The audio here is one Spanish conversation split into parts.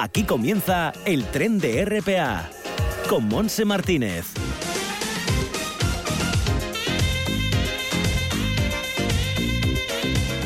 Aquí comienza el tren de RPA con Monse Martínez.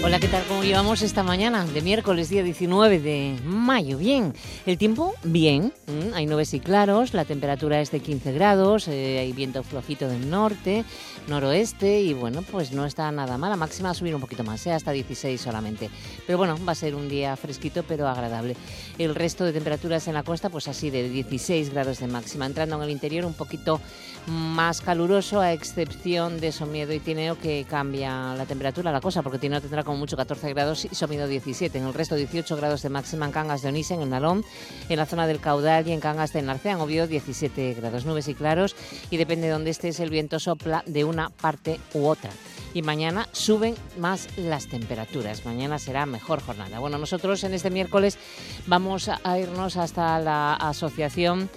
Hola, ¿qué tal? ¿Cómo llevamos esta mañana de miércoles, día 19 de mayo? Bien, el tiempo, bien, hay nubes y claros, la temperatura es de 15 grados, eh, hay viento flojito del norte, noroeste y bueno, pues no está nada mal, la máxima a subir un poquito más, ¿eh? hasta 16 solamente. Pero bueno, va a ser un día fresquito pero agradable. El resto de temperaturas en la costa, pues así de 16 grados de máxima, entrando en el interior un poquito más caluroso, a excepción de Somiedo y Tineo que cambia la temperatura, la cosa, porque Tineo tendrá como mucho 14 grados y Somiedo 17. En el resto 18 grados de máxima en Cangas de Onís, en el Nalón, en la zona del Caudal y en Cangas de Narcea, en Oviedo 17 grados, nubes y claros y depende de dónde estés el viento sopla de una parte u otra y mañana suben más las temperaturas. Mañana será mejor jornada. Bueno, nosotros en este miércoles vamos a irnos hasta la asociación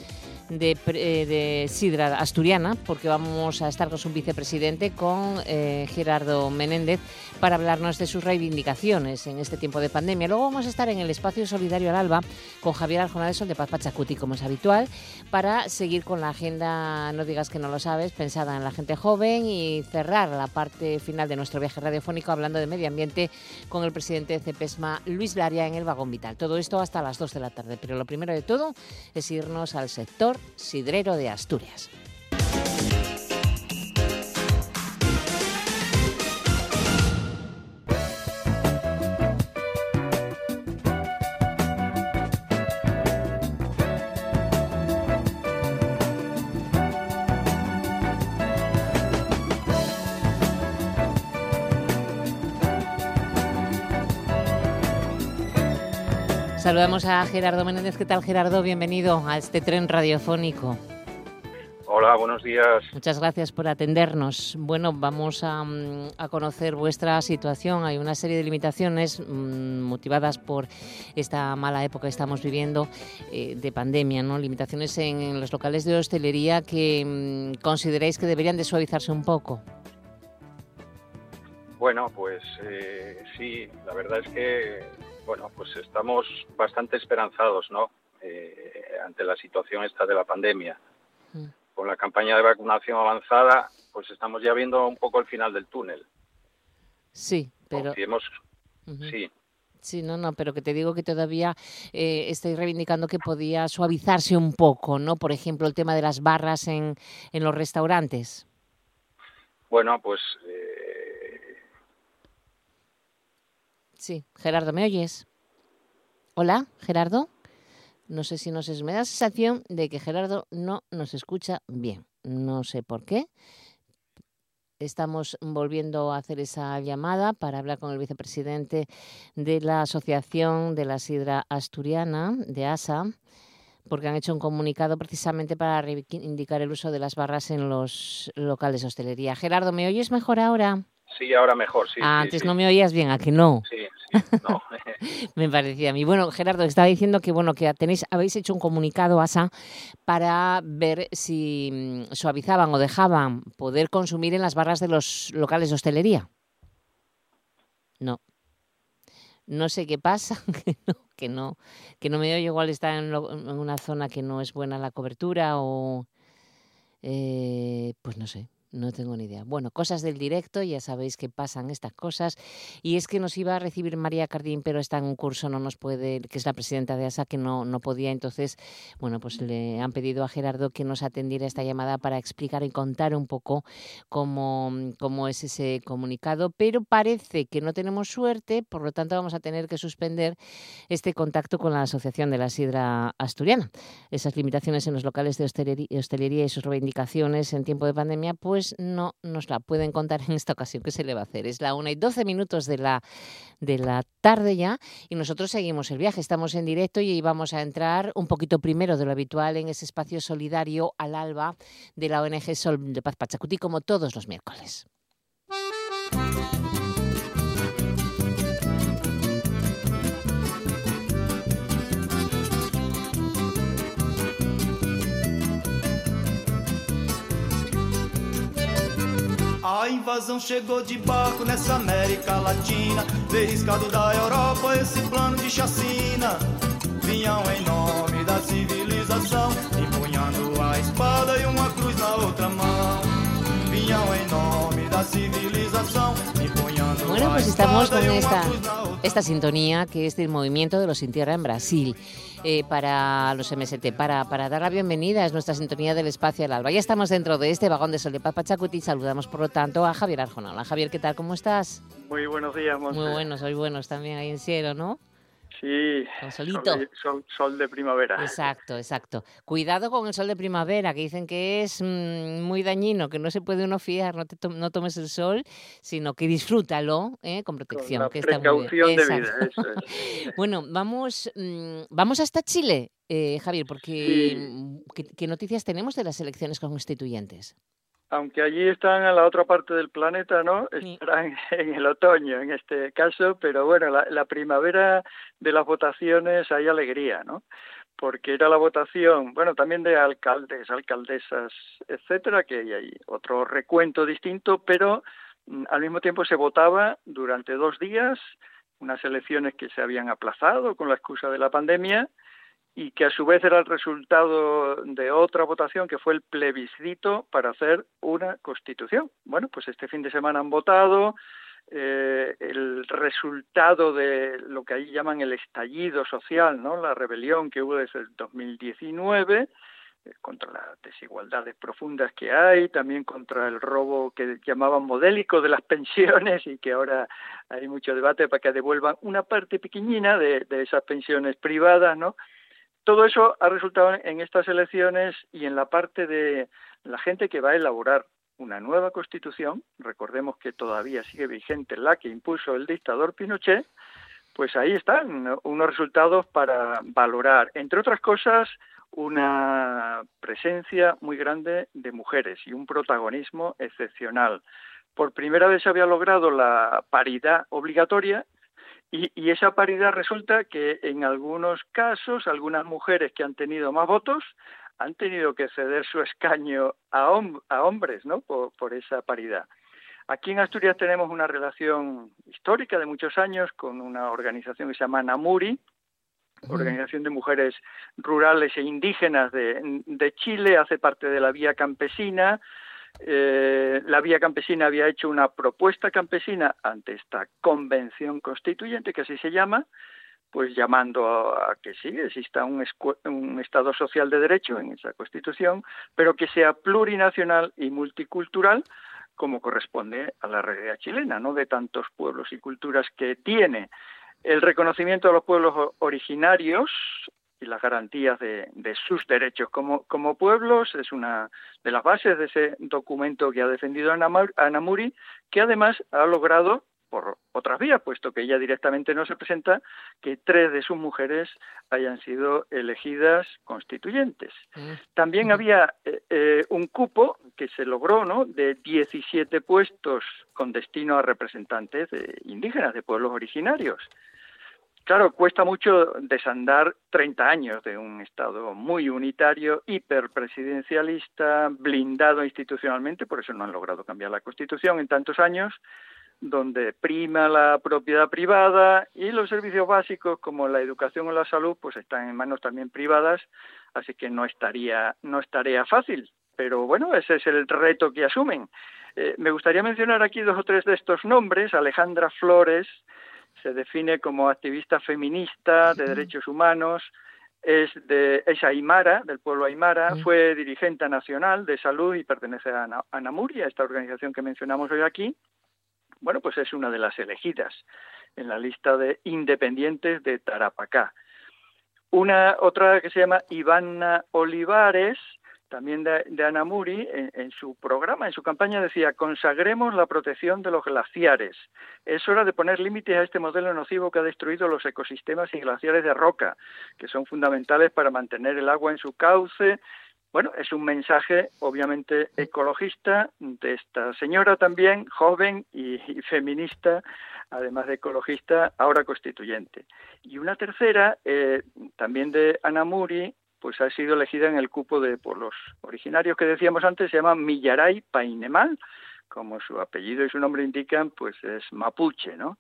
de, eh, de, Sidra Asturiana, porque vamos a estar con su vicepresidente, con eh, Gerardo Menéndez, para hablarnos de sus reivindicaciones en este tiempo de pandemia. Luego vamos a estar en el espacio solidario al Alba con Javier Arjona de Sol de Paz Pachacuti, como es habitual, para seguir con la agenda, no digas que no lo sabes, pensada en la gente joven y cerrar la parte final de nuestro viaje radiofónico hablando de medio ambiente con el presidente de CEPESMA, Luis Laria, en el vagón vital. Todo esto hasta las 2 de la tarde, pero lo primero de todo es irnos al sector sidrero de Asturias. Saludamos a Gerardo Menéndez. ¿Qué tal, Gerardo? Bienvenido a este tren radiofónico. Hola, buenos días. Muchas gracias por atendernos. Bueno, vamos a, mm, conocer vuestra situación. Hay una serie de limitaciones mm, motivadas por esta mala época que estamos viviendo eh, de pandemia, ¿no? Limitaciones en, los locales de hostelería que mm, consideráis que deberían de suavizarse un poco. Bueno, pues eh, sí, la verdad es que bueno, pues estamos bastante esperanzados, ¿no? Eh, ante la situación esta de la pandemia. Mm. Con la campaña de vacunación avanzada, pues estamos ya viendo un poco el final del túnel. Sí, pero... Sí. Sí, no, no, pero que te digo que todavía eh, estoy reivindicando que podía suavizarse un poco, ¿no? Por ejemplo, el tema de las barras en, en los restaurantes. Bueno, pues eh, Sí, Gerardo, ¿me oyes? Hola, Gerardo. No sé si nos es, me da la sensación de que Gerardo no nos escucha bien. No sé por qué. Estamos volviendo a hacer esa llamada para hablar con el vicepresidente de la Asociación de la Sidra Asturiana, de ASA, porque han hecho un comunicado precisamente para reivindicar el uso de las barras en los locales de hostelería. Gerardo, ¿me oyes mejor ahora? Sí, ahora mejor, sí. Ah, antes no me oías bien, ¿a que no? Sí, sí, no. me parecía a mí. Bueno, Gerardo, estaba diciendo que bueno que tenéis, habéis hecho un comunicado, ASA, para ver si mm, suavizaban o dejaban poder consumir en las barras de los locales de hostelería. No. No sé qué pasa, que no, que no, que no me oye, igual está en, una zona que no es buena la cobertura o... Eh, pues no sé, no tengo ni idea. Bueno, cosas del directo, ya sabéis que pasan estas cosas. Y es que nos iba a recibir María Cardín, pero está en un curso, no nos puede, que es la presidenta de ASA, que no, no podía. Entonces, bueno, pues le han pedido a Gerardo que nos atendiera esta llamada para explicar y contar un poco cómo, cómo es ese comunicado. Pero parece que no tenemos suerte, por lo tanto vamos a tener que suspender este contacto con la Asociación de la Sidra Asturiana. Esas limitaciones en los locales de hostelería y sus reivindicaciones en tiempo de pandemia, pues no nos la pueden contar en esta ocasión. ¿Qué se le va a hacer? Es la 1 y 12 minutos de la, de la tarde ya y nosotros seguimos el viaje. Estamos en directo y vamos a entrar un poquito primero de lo habitual en ese espacio solidario al alba de la ONG Sol de Paz Pachacuti, como todos los miércoles. A invasão chegou de barco nessa América Latina, desriscado da Europa esse plano de chacina. vinham em nome da civilização, empunhando a espada e uma cruz na outra mão. Vinham em nome da civilização, empunhando Bueno, a pues estamos espada con e uma esta, cruz na outra esta sintonía que es del movimiento de los Sin Tierra en Brasil. Eh, para los MST, para, para dar la bienvenida, es nuestra sintonía del espacio al alba. Ya estamos dentro de este vagón de sol de Papachacuti. Saludamos, por lo tanto, a Javier Arjona. Hola, Javier, ¿qué tal? ¿Cómo estás? Muy buenos días, Monse. Muy buenos, hoy buenos también ahí en cielo, ¿no? Sí, solito. sol, de- sol- sol de primavera. Exacto, exacto. Cuidado con el sol de primavera, que dicen que es mm, muy dañino, que no se puede uno fiar, no, te to- no tomes el sol, sino que disfrútalo ¿eh? con Con protección. la que está muy bien. precaución de vida, eso es. Bueno, vamos, mm, vamos hasta Chile, eh, Javier, porque Sí. mm, ¿qué, qué noticias tenemos de las elecciones constituyentes? Aunque allí están a la otra parte del planeta, ¿no? Estarán en el otoño en este caso, pero bueno, la, la primavera de las votaciones hay alegría, ¿no? Porque era la votación, bueno, también de alcaldes, alcaldesas, etcétera, que hay ahí otro recuento distinto, pero mm, al mismo tiempo se votaba durante dos días, unas elecciones que se habían aplazado con la excusa de la pandemia, y que a su vez era el resultado de otra votación que fue el plebiscito para hacer una constitución. Bueno, pues este fin de semana han votado, eh, el resultado de lo que ahí llaman el estallido social, ¿no? La rebelión que hubo desde el 2019 eh, contra las desigualdades profundas que hay, también contra el robo que llamaban modélico de las pensiones y que ahora hay mucho debate para que devuelvan una parte pequeñina de, de esas pensiones privadas, ¿no? Todo eso ha resultado en estas elecciones y en la parte de la gente que va a elaborar una nueva constitución, recordemos que todavía sigue vigente la que impuso el dictador Pinochet, pues ahí están unos resultados para valorar, entre otras cosas, una presencia muy grande de mujeres y un protagonismo excepcional. Por primera vez se había logrado la paridad obligatoria y, y, esa paridad resulta que en algunos casos algunas mujeres que han tenido más votos han tenido que ceder su escaño a, hom a hombres ¿no? Por, por, esa paridad. Aquí en Asturias tenemos una relación histórica de muchos años con una organización que se llama Namuri, Organización de Mujeres Rurales e Indígenas de, de Chile, hace parte de la Vía Campesina, eh, la Vía Campesina había hecho una propuesta campesina ante esta convención constituyente, que así se llama, pues llamando a, a que sí exista un, un, Estado social de derecho en esa Constitución, pero que sea plurinacional y multicultural, como corresponde a la realidad chilena, no de tantos pueblos y culturas que tiene. El reconocimiento de los pueblos originarios y las garantías de, de, sus derechos como, como pueblos es una de las bases de ese documento que ha defendido Ana Muri, que además ha logrado, por otras vías, puesto que ella directamente no se presenta, que tres de sus mujeres hayan sido elegidas constituyentes. También había eh, eh, un cupo que se logró, ¿no?, de 17 puestos con destino a representantes de indígenas, de pueblos originarios. Claro, cuesta mucho desandar 30 años de un Estado muy unitario, hiperpresidencialista, blindado institucionalmente, por eso no han logrado cambiar la Constitución en tantos años, donde prima la propiedad privada y los servicios básicos como la educación o la salud pues están en manos también privadas, así que no estaría no estaría fácil, pero bueno, ese es el reto que asumen. Eh, me gustaría mencionar aquí dos o tres de estos nombres, Alejandra Flores, se define como activista feminista de derechos humanos, es de es aymara, del pueblo aymara, fue dirigente nacional de salud y pertenece a, a Namuria, esta organización que mencionamos hoy aquí. Bueno, pues es una de las elegidas en la lista de independientes de Tarapacá. Una otra que se llama Ivana Olivares, también de, de Anamuri, en, su programa, en su campaña decía, consagremos la protección de los glaciares. Es hora de poner límites a este modelo nocivo que ha destruido los ecosistemas y glaciares de roca, que son fundamentales para mantener el agua en su cauce. Bueno, es un mensaje obviamente ecologista de esta señora también, joven y, y feminista, además de ecologista, ahora constituyente. Y una tercera, eh, también de Anamuri, pues ha sido elegida en el cupo de pueblos originarios que decíamos antes, se llama Millaray Painemal, como su apellido y su nombre indican, pues es mapuche, ¿no?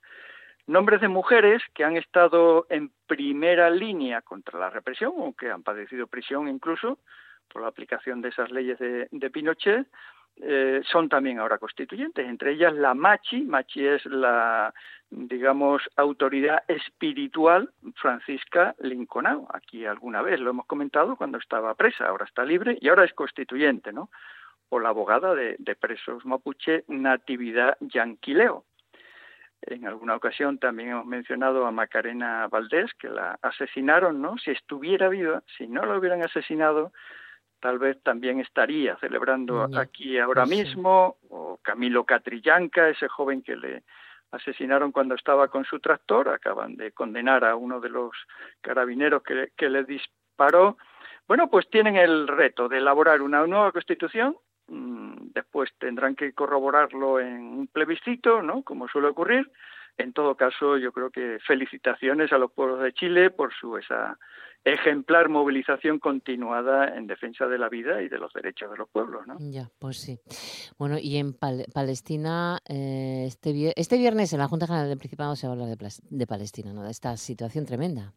Nombres de mujeres que han estado en primera línea contra la represión o que han padecido prisión incluso por la aplicación de esas leyes de, Pinochet, eh, son también ahora constituyentes, entre ellas la Machi, Machi es la, digamos, autoridad espiritual Francisca Linconao, aquí alguna vez lo hemos comentado cuando estaba presa, ahora está libre y ahora es constituyente, ¿no? O la abogada de, de presos mapuche Natividad Yanquileo. En alguna ocasión también hemos mencionado a Macarena Valdés, que la asesinaron, ¿no? Si estuviera viva, si no la hubieran asesinado, tal vez también estaría celebrando aquí ahora pues mismo, o Camilo Catrillanca, ese joven que le asesinaron cuando estaba con su tractor, acaban de condenar a uno de los carabineros que, que le disparó. Bueno, pues tienen el reto de elaborar una nueva constitución, mm, después tendrán que corroborarlo en un plebiscito, ¿no? Como suele ocurrir. En todo caso, yo creo que felicitaciones a los pueblos de Chile por su esa ejemplar movilización continuada en defensa de la vida y de los derechos de los pueblos. ¿no? Ya, pues sí. Bueno, y en Palestina, eh, este, este viernes en la Junta General del Principado se va a hablar de, de Palestina, ¿no? de esta situación tremenda.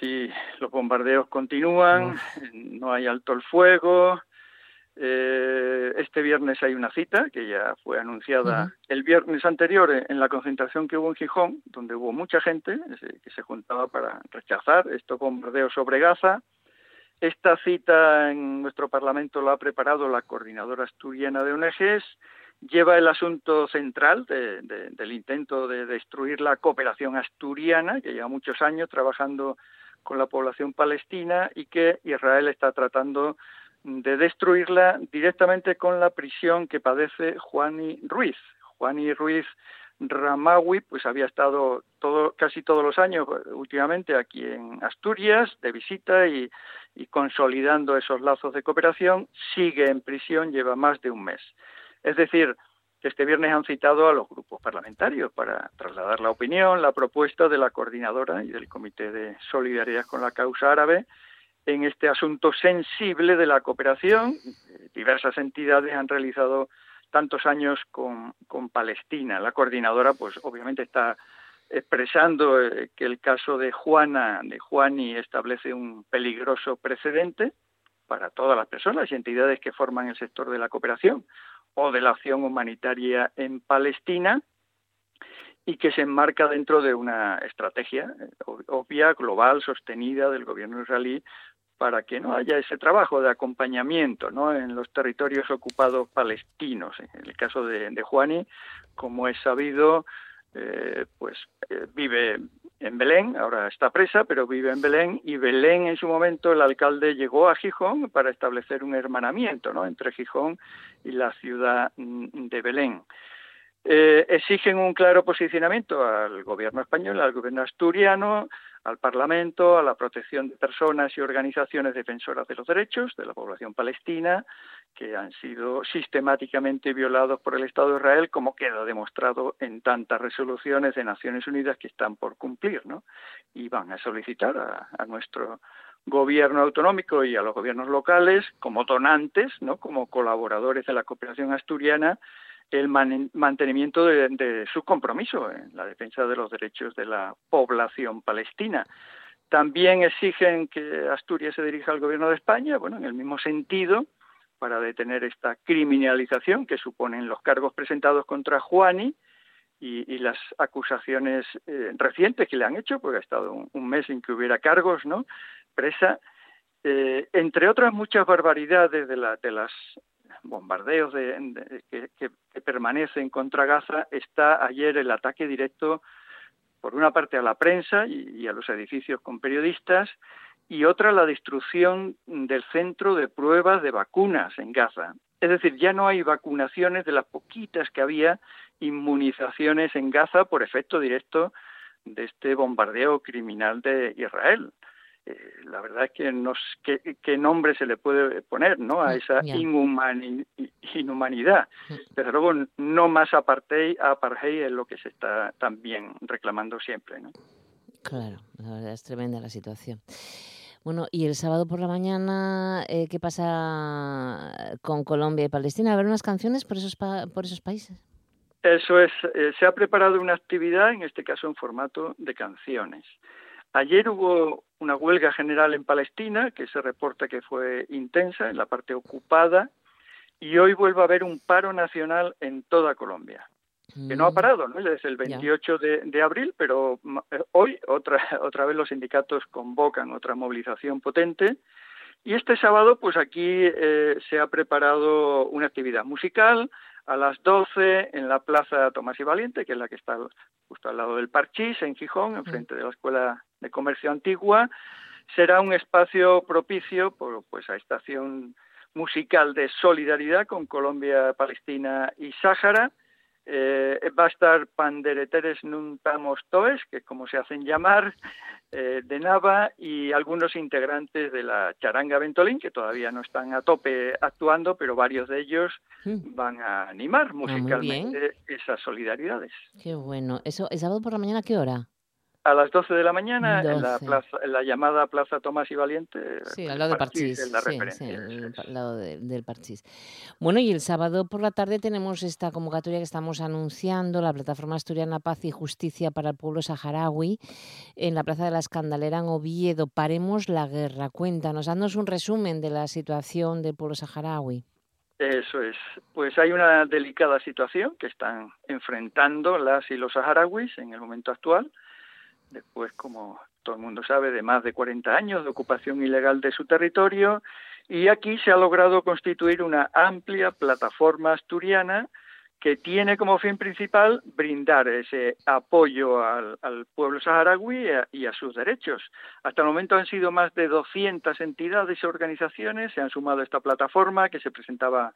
Sí, los bombardeos continúan, no hay alto el fuego, eh, este viernes hay una cita que ya fue anunciada el viernes anterior en la concentración que hubo en Gijón, donde hubo mucha gente que se juntaba para rechazar estos bombardeos sobre Gaza. Esta cita en nuestro Parlamento la ha preparado la coordinadora asturiana de ONGs, lleva el asunto central del intento de destruir la cooperación asturiana, que lleva muchos años trabajando con la población palestina y que Israel está tratando de destruirla directamente con la prisión que padece Juani Ruiz. Juani Ruiz Ramawi pues había estado todo, casi todos los años últimamente aquí en Asturias de visita y, y consolidando esos lazos de cooperación, sigue en prisión, lleva más de un mes. Es decir, que este viernes han citado a los grupos parlamentarios para trasladar la opinión, la propuesta de la coordinadora y del Comité de Solidaridad con la Causa Árabe en este asunto sensible de la cooperación. Diversas entidades han realizado tantos años con, Palestina. La coordinadora, pues obviamente está expresando eh, que el caso de Juana, de Juani, establece un peligroso precedente para todas las personas y entidades que forman el sector de la cooperación o de la acción humanitaria en Palestina y que se enmarca dentro de una estrategia eh, obvia, global, sostenida del gobierno israelí para que no haya ese trabajo de acompañamiento ¿no? en los territorios ocupados palestinos. En el caso de, de Juani, como es sabido, eh, pues eh, vive en Belén, ahora está presa, pero vive en Belén, y Belén en su momento el alcalde llegó a Gijón para establecer un hermanamiento ¿no? entre Gijón y la ciudad mm, de Belén. Eh, exigen un claro posicionamiento al gobierno español, al gobierno asturiano, al Parlamento, a la protección de personas y organizaciones defensoras de los derechos de la población palestina, que han sido sistemáticamente violados por el Estado de Israel, como queda demostrado en tantas resoluciones de Naciones Unidas que están por cumplir, ¿no? Y van a solicitar a, a nuestro gobierno autonómico y a los gobiernos locales como donantes, ¿no? Como colaboradores de la cooperación asturiana, el mantenimiento de, su compromiso en la defensa de los derechos de la población palestina. También exigen que Asturias se dirija al gobierno de España, bueno, en el mismo sentido, para detener esta criminalización que suponen los cargos presentados contra Juani y, las acusaciones eh, recientes que le han hecho, porque ha estado un, mes sin que hubiera cargos, ¿no? Presa, eh, entre otras muchas barbaridades de, la, de las bombardeos de, que, permanecen contra Gaza, está ayer el ataque directo, por una parte, a la prensa y, a los edificios con periodistas, y otra la destrucción del centro de pruebas de vacunas en Gaza. Es decir, ya no hay vacunaciones de las poquitas que había, inmunizaciones en Gaza por efecto directo de este bombardeo criminal de Israel. Eh, la verdad es que no qué, nombre se le puede poner ¿no? a mm, esa inhumanidad. Mm. Pero luego no más apartheid, apartheid es lo que se está también reclamando siempre. ¿no? Claro, la verdad es tremenda la situación. Bueno, y el sábado por la mañana, eh, ¿qué pasa con Colombia y Palestina? ¿A ver unas canciones por esos, por esos países? Eso es, eh, se ha preparado una actividad, en este caso en formato de canciones. Ayer hubo una huelga general en Palestina, que se reporta que fue intensa en la parte ocupada, y hoy vuelve a haber un paro nacional en toda Colombia, que no ha mm. parado, ¿no? Desde el 28 de, abril, pero eh, hoy otra, otra vez los sindicatos convocan otra movilización potente. Y este sábado, pues aquí eh, se ha preparado una actividad musical, a las 12 en la Plaza Tomás y Valiente, que es la que está justo al lado del Parchís, en Gijón, enfrente de la Escuela de Comercio Antigua. Será un espacio propicio por, pues, a estación musical de solidaridad con Colombia, Palestina y Sáhara. Eh, va a estar Pandereteres Nuntamos Toes, que como se hacen llamar, eh, de Nava y algunos integrantes de la Charanga Ventolín, que todavía no están a tope actuando, pero varios de ellos mm. van a animar ah, musicalmente esas solidaridades. Qué bueno. ¿Eso es sábado por la mañana a qué hora? A las 12 de la mañana en la, plaza, en la llamada Plaza Tomás y Valiente. Sí, al lado de Parchís. sí, al lado del Parchís. Bueno, y el sábado por la tarde tenemos esta convocatoria que estamos anunciando, la Plataforma Asturiana Paz y Justicia para el Pueblo Saharaui, en la Plaza de la Escandalera en Oviedo. Paremos la guerra. Cuéntanos, haznos un resumen de la situación del pueblo saharaui. Eso es. Pues hay una delicada situación que están enfrentando las y los saharauis en el momento actual después, como todo el mundo sabe, de más de 40 años de ocupación ilegal de su territorio, y aquí se ha logrado constituir una amplia plataforma asturiana que tiene como fin principal brindar ese apoyo al, pueblo saharaui y a, sus derechos. Hasta el momento han sido más de 200 entidades y organizaciones, se han sumado a esta plataforma que se presentaba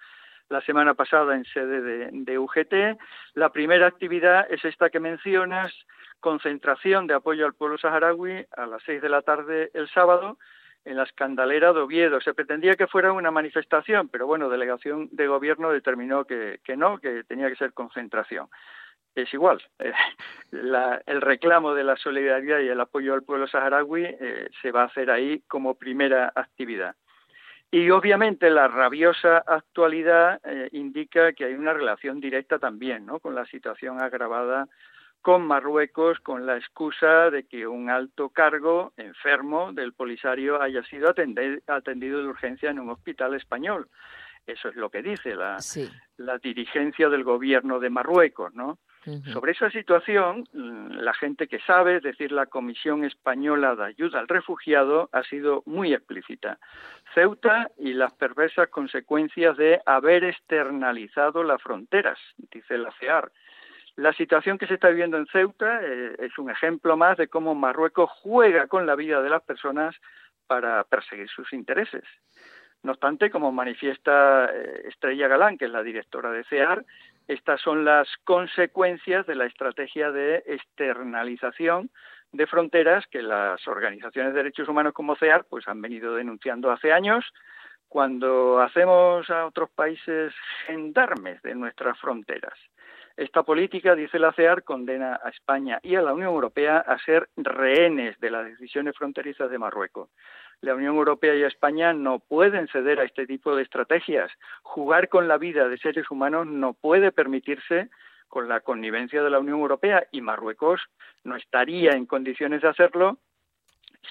la semana pasada en sede de, UGT. La primera actividad es esta que mencionas, concentración de apoyo al pueblo saharaui a las seis de la tarde el sábado en la escandalera de Oviedo. Se pretendía que fuera una manifestación, pero bueno, delegación de gobierno determinó que, no, que tenía que ser concentración. Es igual, eh, el reclamo de la solidaridad y el apoyo al pueblo saharaui eh, se va a hacer ahí como primera actividad. Y obviamente la rabiosa actualidad eh, indica que hay una relación directa también ¿no? con la situación agravada con Marruecos con la excusa de que un alto cargo enfermo del Polisario haya sido atendido de urgencia en un hospital español. Eso es lo que dice la, la dirigencia del gobierno de Marruecos, ¿no? Sobre esa situación, la gente que sabe, es decir, la Comisión Española de Ayuda al Refugiado, ha sido muy explícita. Ceuta y las perversas consecuencias de haber externalizado las fronteras, dice la CEAR. La situación que se está viviendo en Ceuta eh, es un ejemplo más de cómo Marruecos juega con la vida de las personas para perseguir sus intereses. No obstante, como manifiesta eh, Estrella Galán, que es la directora de CEAR, estas son las consecuencias de la estrategia de externalización de fronteras que las organizaciones de derechos humanos como CEAR pues han venido denunciando hace años cuando hacemos a otros países gendarmes de nuestras fronteras. Esta política, dice la CEAR, condena a España y a la Unión Europea a ser rehenes de las decisiones fronterizas de Marruecos. La Unión Europea y España no pueden ceder a este tipo de estrategias. Jugar con la vida de seres humanos no puede permitirse con la connivencia de la Unión Europea y Marruecos no estaría en condiciones de hacerlo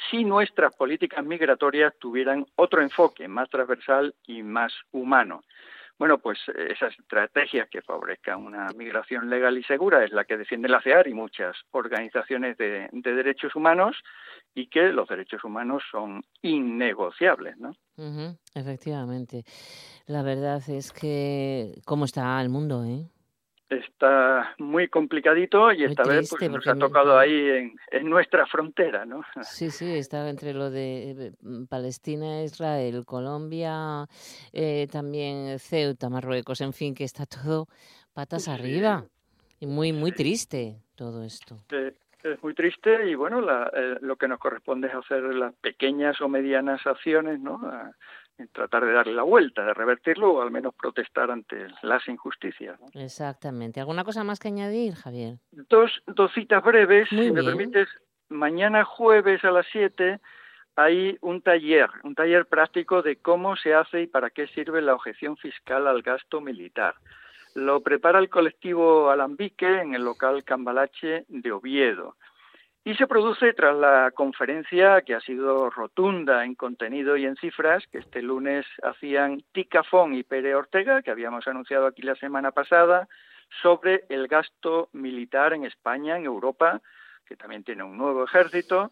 si nuestras políticas migratorias tuvieran otro enfoque más transversal y más humano. Bueno, pues eh, esas estrategias que favorezcan una migración legal y segura es la que defiende la CEAR y muchas organizaciones de, derechos humanos y que los derechos humanos son innegociables, ¿no? efectivamente. La verdad es que cómo está el mundo, ¿eh? Está muy complicadito y esta vez pues, nos ha tocado ahí en, nuestra frontera, ¿no? Sí, sí, está entre lo de mm, Palestina, Israel, Colombia, eh, también Ceuta, Marruecos, en fin, que está todo patas arriba y muy, muy triste todo esto. es muy triste y bueno, eh, lo que nos corresponde es hacer las pequeñas o medianas acciones, ¿no? En tratar de darle la vuelta, de revertirlo o al menos protestar ante las injusticias. Exactamente. ¿Alguna cosa más que añadir, Javier? Dos, dos citas breves, si me permites. Mañana jueves a las 7 hay un taller, un taller práctico de cómo se hace y para qué sirve la objeción fiscal al gasto militar. Lo prepara el colectivo Alambique en el local Cambalache de Oviedo. Y se produce tras la conferencia que ha sido rotunda en contenido y en cifras que este lunes hacían Ticafón y Pere Ortega, que habíamos anunciado aquí la semana pasada, sobre el gasto militar en España, en Europa, que también tiene un nuevo ejército,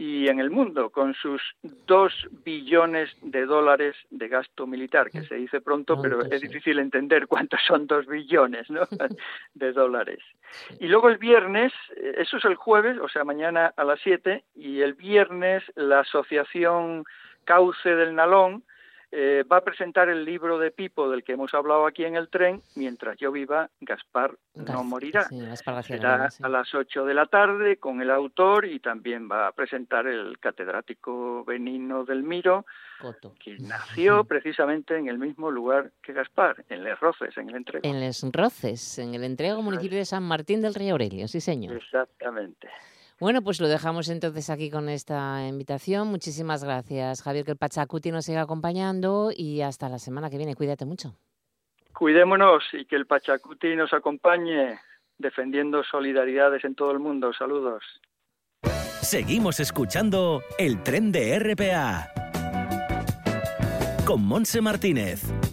y en el mundo, con sus dos billones de dólares de gasto militar, que se dice pronto, pero es difícil entender cuántos son dos billones ¿no? de dólares. Y luego el viernes, eh, eso es el jueves, o sea, mañana a las 7, y el viernes la Asociación Cauce del Nalón, eh, va a presentar el libro de Pipo del que hemos hablado aquí en el tren, Mientras yo viva, Gaspar no morirá. Será a las 8 de la tarde con el autor y también va a presentar el catedrático Benino del Miro, que nació precisamente en el mismo lugar que Gaspar, en Les Roces, en el Entrego. En Les Roces, en el Entrego, municipio de San Martín del Río Aurelio, sí señor. Exactamente. Bueno, pues lo dejamos entonces aquí con esta invitación. Muchísimas gracias, Javier, que el Pachacuti nos siga acompañando y hasta la semana que viene. Cuídate mucho. Cuidémonos y que el Pachacuti nos acompañe defendiendo solidaridades en todo el mundo. Saludos. Seguimos escuchando el tren de RPA con Monse Martínez.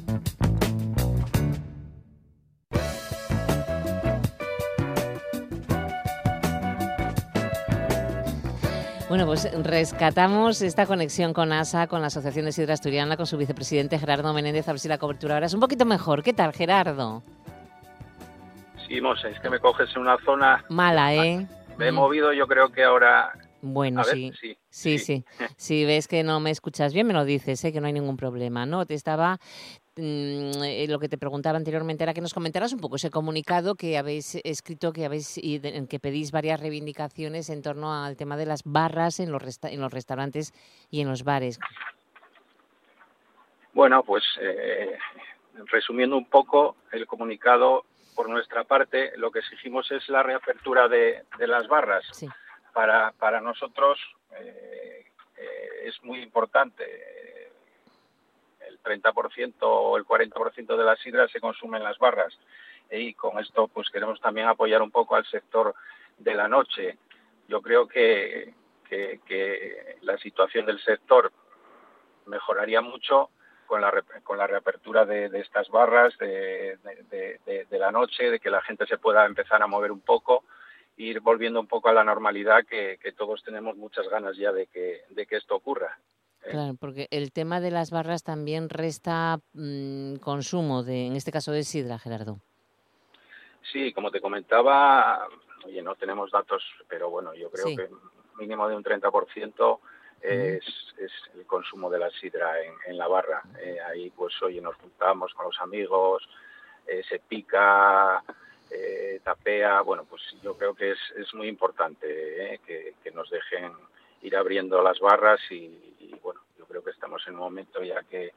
Bueno, pues rescatamos esta conexión con ASA, con la Asociación de Sidra Asturiana, con su vicepresidente Gerardo Menéndez, a ver si la cobertura ahora es un poquito mejor. ¿Qué tal, Gerardo? Sí, Mose, es que me coges en una zona... Mala, ¿eh? Me he movido, yo creo que ahora... Bueno, sí. sí. Sí, sí. Si ves que no me escuchas bien, me lo dices, ¿eh? que no hay ningún problema. No, te estaba lo que te preguntaba anteriormente era que nos comentaras un poco ese comunicado que habéis escrito, que habéis en que pedís varias reivindicaciones en torno al tema de las barras en los, en los restaurantes y en los bares. Bueno, pues eh, resumiendo un poco el comunicado por nuestra parte, lo que exigimos es la reapertura de, las barras. Para, para nosotros eh, es muy importante 30% o el 40% de la sidra se consume en las barras. Y con esto pues queremos también apoyar un poco al sector de la noche. Yo creo que, que, la situación del sector mejoraría mucho con la, con la reapertura de, estas barras de, la noche, de que la gente se pueda empezar a mover un poco, ir volviendo un poco a la normalidad que, que todos tenemos muchas ganas ya de que, de que esto ocurra. Claro, porque el tema de las barras también resta mm, consumo, de, en este caso de sidra, Gerardo. Sí, como te comentaba, oye, no tenemos datos, pero bueno, yo creo que mínimo de un 30% es, es el consumo de la sidra en, la barra. Eh, ahí, pues, oye, nos juntamos con los amigos, eh, se pica, eh, tapea. Bueno, pues yo creo que es, es muy importante que, que nos dejen ir abriendo las barras y, bueno, yo creo que estamos en un momento ya que,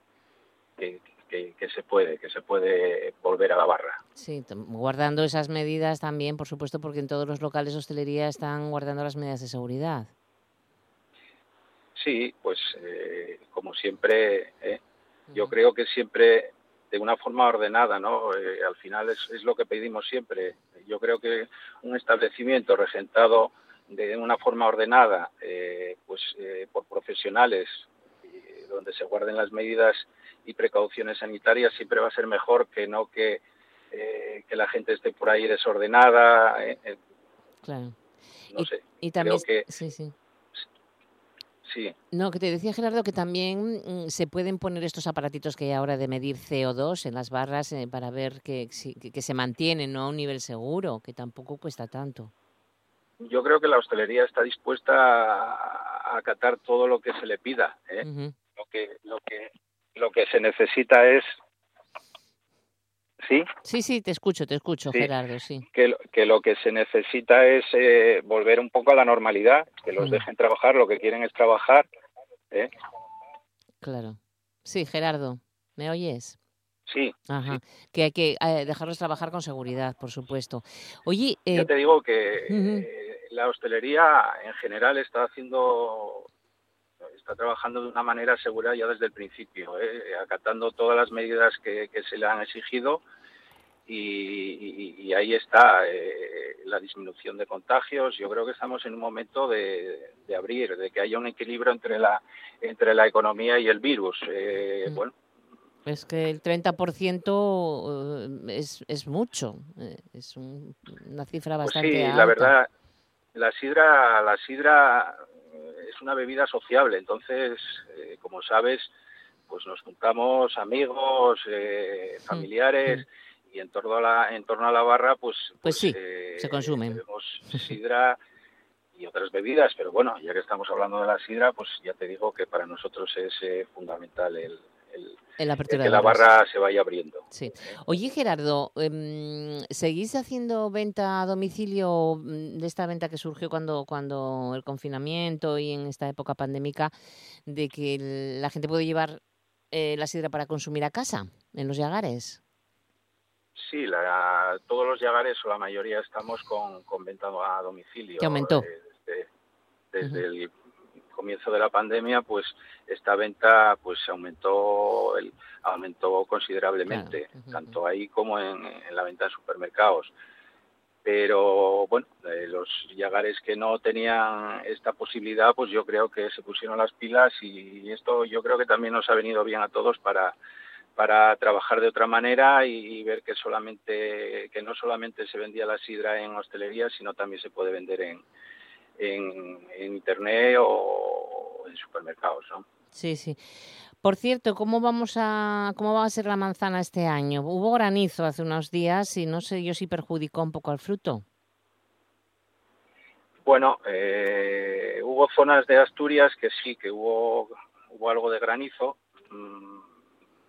que, se puede, que se puede volver a la barra. Sí, guardando esas medidas también, por supuesto, porque en todos los locales de hostelería están guardando las medidas de seguridad. Sí, pues eh, como siempre, eh, yo creo que siempre de una forma ordenada, ¿no? Eh, al final es, es, lo que pedimos siempre. Yo creo que un establecimiento regentado de una forma ordenada, eh, pues eh, por profesionales, donde se guarden las medidas y precauciones sanitarias, siempre va a ser mejor que no que, eh, que la gente esté por ahí desordenada. claro. No sé. Y también, que, sí, sí. Sí. No, que te decía Gerardo que también mm, se pueden poner estos aparatitos que hay ahora de medir CO2 en las barras para ver que, que, que se mantienen ¿no? a un nivel seguro, que tampoco cuesta tanto yo creo que la hostelería está dispuesta a, acatar todo lo que se le pida. ¿eh? Lo que lo que lo que se necesita es ¿Sí? Sí, sí, te escucho, te escucho, Gerardo, sí. Que, que, lo que se necesita es eh, volver un poco a la normalidad, que los dejen trabajar, lo que quieren es trabajar. ¿eh? Claro. Sí, Gerardo, ¿me oyes? Sí, Ajá. Que hay que eh, dejarlos trabajar con seguridad, por supuesto. Oye, eh... te digo que la hostelería en general está haciendo está trabajando de una manera segura ya desde el principio, ¿eh? acatando todas las medidas que, se le han exigido y, ahí está eh, la disminución de contagios. Yo creo que estamos en un momento de, abrir, de que haya un equilibrio entre la entre la economía y el virus. Eh, mm. Bueno. Es que el 30% eh, es, es mucho, es una cifra pues bastante sí, alta. la verdad, la sidra, la sidra es una bebida sociable, entonces, como sabes, pues nos juntamos amigos, familiares y en torno a la, en torno a la barra, pues... Pues, pues sí, eh, se consumen. Bebemos sidra y otras bebidas, pero bueno, ya que estamos hablando de la sidra, pues ya te digo que para nosotros es eh, fundamental el, que la barra se vaya abriendo. Sí. Oye, Gerardo, em, ¿seguís haciendo venta a domicilio mm, de esta venta que surgió cuando, cuando el confinamiento y en esta época pandémica, de que la gente puede llevar eh, la sidra para consumir a casa, en los llagares? Sí, la, todos los llagares o la mayoría estamos con, con venta a domicilio. ¿Qué aumentó? Eh, desde, el comienzo de la pandemia, pues esta venta pues aumentó el, aumentó considerablemente, tanto ahí como en, la venta en supermercados. Pero bueno, eh, los llagares que no tenían esta posibilidad, pues yo creo que se pusieron las pilas y esto yo creo que también nos ha venido bien a todos para para trabajar de otra manera y, ver que solamente que no solamente se vendía la sidra en hostelería, sino también se puede vender en, en, internet o en supermercados, ¿no? Sí, sí. Por cierto, ¿cómo vamos a cómo va a ser la manzana este año? Hubo granizo hace unos días y no sé yo si perjudicó un poco al fruto. Bueno, eh, hubo zonas de Asturias que sí, que hubo hubo algo de granizo. Mm,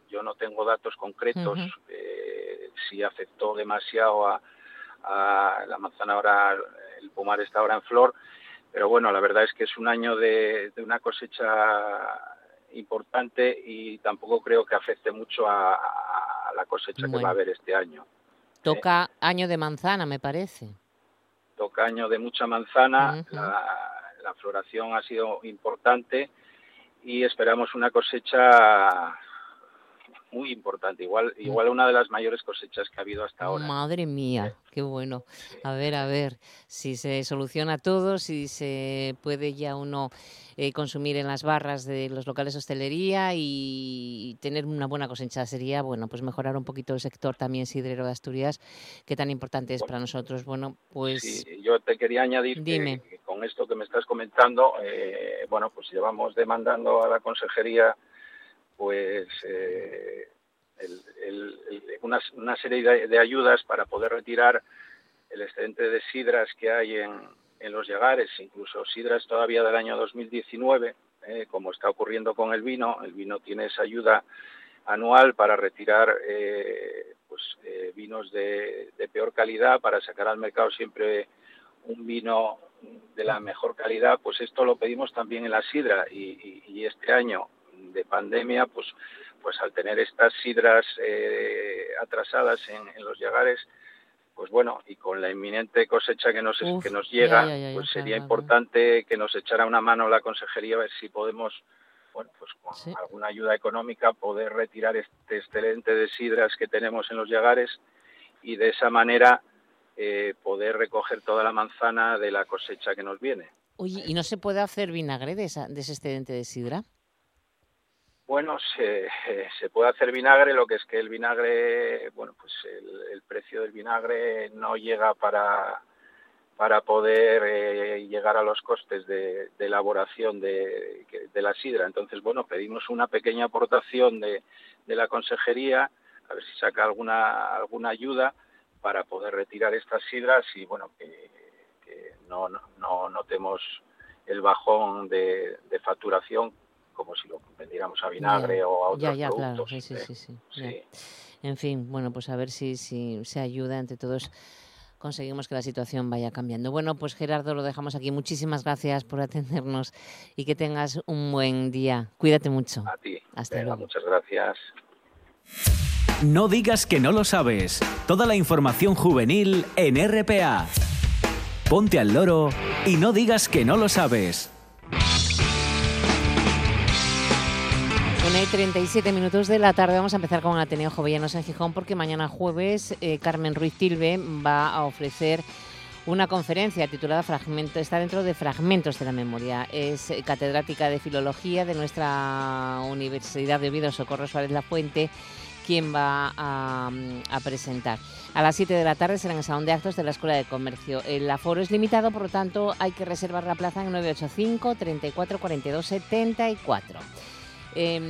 yo no tengo datos concretos eh, si afectó demasiado a, la manzana ahora, el pomar está ahora en flor, pero bueno, la verdad es que es un año de, una cosecha importante y tampoco creo que afecte mucho a, la cosecha que va a haber este año. Toca ¿eh? año de manzana, me parece. Toca año de mucha manzana, la floración ha sido importante y esperamos una cosecha muy importante, igual mm. igual una de las mayores cosechas que ha habido hasta ahora. Madre mía, qué bueno. A ver, a ver, si se soluciona todo, si se puede ya uno eh, consumir en las barras de los locales de hostelería y tener una buena cosecha sería, bueno, pues mejorar un poquito el sector también sidrero de Asturias, que tan importante es para nosotros. Bueno, pues... Sí, yo te quería añadir Que, con esto que me estás comentando, eh, bueno, pues llevamos demandando a la consejería pues eh, una, serie de, ayudas para poder retirar el excedente de sidras que hay en, los llagares, incluso sidras todavía del año 2019, eh, como está ocurriendo con el vino. El vino tiene esa ayuda anual para retirar eh, pues, vinos de, peor calidad, para sacar al mercado siempre un vino de la mejor calidad, pues esto lo pedimos también en la sidra y este año de pandemia, pues, pues al tener estas sidras eh, atrasadas en, los llagares, pues bueno, y con la inminente cosecha que nos, que nos llega, pues sería importante que nos echara una mano la consejería a ver si podemos, bueno, pues con alguna ayuda económica poder retirar este excelente de sidras que tenemos en los llagares y de esa manera eh, poder recoger toda la manzana de la cosecha que nos viene. Oye, ¿y no se puede hacer vinagre de, esa, de ese excedente de sidra? Bueno, se, se, puede hacer vinagre, lo que es que el vinagre, bueno, pues el, precio del vinagre no llega para, para poder eh, llegar a los costes de, elaboración de, la sidra. Entonces, bueno, pedimos una pequeña aportación de, la consejería, a ver si saca alguna, alguna ayuda para poder retirar estas sidras y, bueno, que, no, no, no notemos el bajón de facturación como si lo vendiéramos a vinagre o a otros ya, ya, Claro. Sí, sí, sí, sí. En fin, bueno, pues a ver si, si se ayuda entre todos conseguimos que la situación vaya cambiando. Bueno, pues Gerardo, lo dejamos aquí. Muchísimas gracias por atendernos y que tengas un buen día. Cuídate mucho. A ti. Hasta luego. Muchas gracias. No digas que no lo sabes. Toda la información juvenil en RPA. Ponte al loro y no digas que no lo sabes. Una y 37 minutos de la tarde vamos a empezar con Ateneo Jovellanos en Gijón porque mañana jueves eh, Carmen Ruiz Tilbe va a ofrecer una conferencia titulada Fragmento, está dentro de Fragmentos de la Memoria. Es eh, catedrática de Filología de nuestra Universidad de Oviedo, Socorro Suárez La Fuente, quien va a, a, presentar. A las 7 de la tarde será en el Salón de Actos de la Escuela de Comercio. El aforo es limitado, por lo tanto hay que reservar la plaza en 985 34 42 74. Em,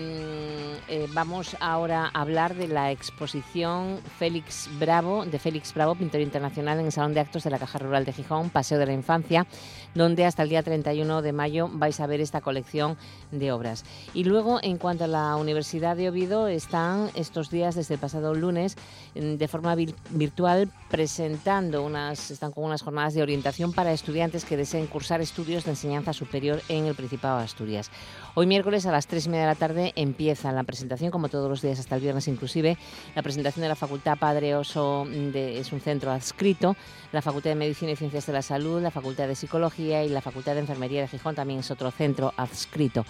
eh, vamos ahora a hablar de la exposición Félix Bravo, de Félix Bravo, pintor internacional en el Salón de Actos de la Caja Rural de Gijón, Paseo de la Infancia, donde hasta el día 31 de mayo vais a ver esta colección de obras. Y luego, en cuanto a la Universidad de Oviedo, están estos días, desde el pasado lunes, de forma virtual, presentando unas, están con unas jornadas de orientación para estudiantes que deseen cursar estudios de enseñanza superior en el Principado de Asturias. Hoy miércoles a las 3 y media de la tarde empieza la presentación, como todos los días hasta el viernes inclusive, la presentación de la Facultad Padre Oso, de, es un centro adscrito, la Facultad de Medicina y Ciencias de la Salud, la Facultad de Psicología y la Facultad de Enfermería de Gijón también es otro centro adscrito.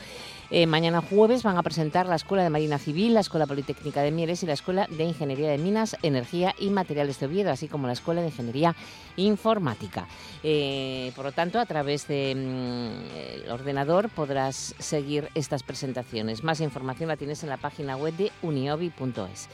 Eh, mañana jueves van a presentar la Escuela de Marina Civil, la Escuela Politécnica de Mieres y la Escuela de Ingeniería de Minas, Energía y Materiales de Oviedo, así como la Escuela de Ingeniería Informática. Eh, por lo tanto, a través del mm, ordenador podrás seguir estas presentaciones. Más información la tienes en la página web de uniobi.es.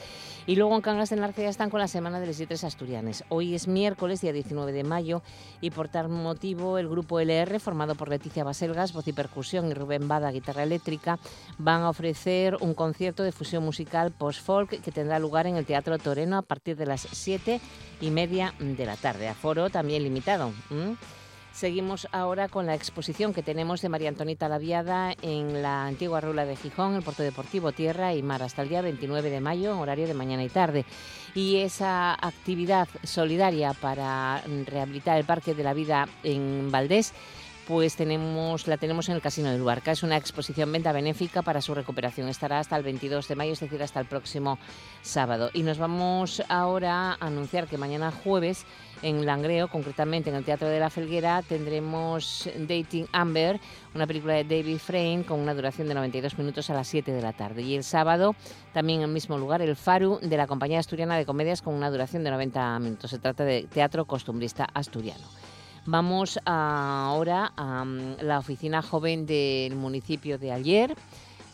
Y luego en Cangas de Narcea están con la Semana de los Letras Asturianes. Hoy es miércoles, día 19 de mayo, y por tal motivo el grupo LR, formado por Leticia Baselgas, voz y percusión, y Rubén Bada, guitarra eléctrica, van a ofrecer un concierto de fusión musical post-folk que tendrá lugar en el Teatro Toreno a partir de las 7 y media de la tarde. Aforo también limitado. Seguimos ahora con la exposición que tenemos de María Antonita Laviada en la antigua Rula de Gijón, el Puerto Deportivo Tierra y Mar, hasta el día 29 de mayo, horario de mañana y tarde. Y esa actividad solidaria para rehabilitar el Parque de la Vida en Valdés pues tenemos, la tenemos en el Casino de Luarca. Es una exposición venta benéfica para su recuperación. Estará hasta el 22 de mayo, es decir, hasta el próximo sábado. Y nos vamos ahora a anunciar que mañana jueves en Langreo, concretamente en el Teatro de la Felguera, tendremos Dating Amber, una película de David Frame con una duración de 92 minutos a las 7 de la tarde. Y el sábado, también en el mismo lugar, el Faru de la Compañía Asturiana de Comedias con una duración de 90 minutos. Se trata de teatro costumbrista asturiano. Vamos ahora a mm, la oficina joven del municipio de Ayer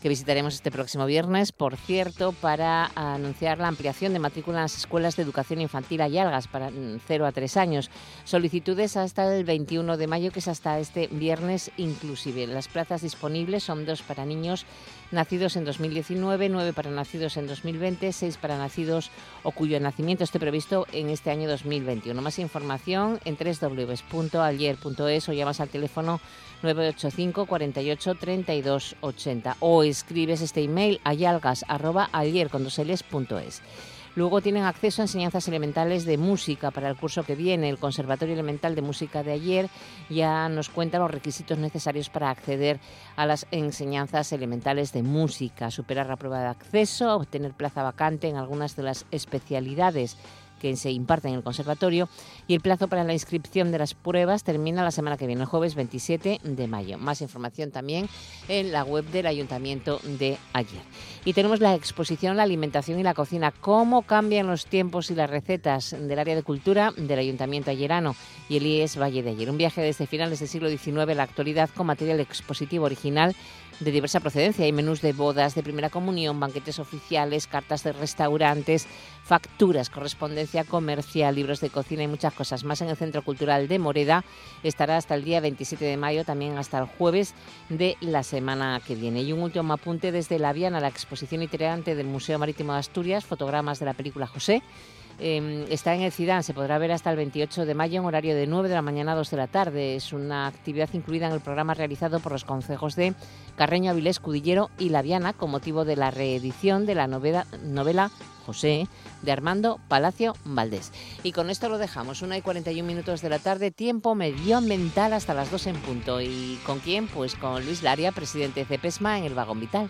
que visitaremos este próximo viernes, por cierto, para anunciar la ampliación de matrícula en las escuelas de educación infantil Ayalgas para 0 mm, a 3 años. Solicitudes hasta el 21 de mayo, que es hasta este viernes inclusive. Las plazas disponibles son dos para niños nacidos en 2019, nueve para nacidos en 2020, seis para nacidos o cuyo nacimiento esté previsto en este año 2021. Más información en www.ayer.es o llamas al teléfono 985 48 32 80 o escribes este email a. Luego tienen acceso a enseñanzas elementales de música para el curso que viene. El Conservatorio Elemental de Música de ayer ya nos cuenta los requisitos necesarios para acceder a las enseñanzas elementales de música, superar la prueba de acceso, obtener plaza vacante en algunas de las especialidades que se imparte en el conservatorio y el plazo para la inscripción de las pruebas termina la semana que viene, el jueves 27 de mayo. Más información también en la web del Ayuntamiento de ayer. Y tenemos la exposición La alimentación y la cocina, cómo cambian los tiempos y las recetas del área de cultura del Ayuntamiento ayerano y el IES Valle de Ayer. Un viaje desde finales del siglo XIX a la actualidad con material expositivo original de diversa procedencia. Hay menús de bodas, de primera comunión, banquetes oficiales, cartas de restaurantes, facturas, correspondencia comercial, libros de cocina y muchas cosas más en el Centro Cultural de Moreda. Estará hasta el día 27 de mayo, también hasta el jueves de la semana que viene. Y un último apunte desde la Viana, la exposición itinerante del Museo Marítimo de Asturias, fotogramas de la película José. Em, está en el CIDAN, se podrá ver hasta el 28 de mayo en horario de 9 de la mañana a 2 de la tarde. Es una actividad incluida en el programa realizado por los concejos de Carreño, Avilés, Cudillero y Laviana con motivo de la reedición de la novela, novela José de Armando Palacio Valdés. Y con esto lo dejamos, 1 y 41 minutos de la tarde, tiempo medioambiental hasta las 2 en punto. ¿Y con quién? Pues con Luis Laria, presidente de CEPESMA en el Vagón Vital.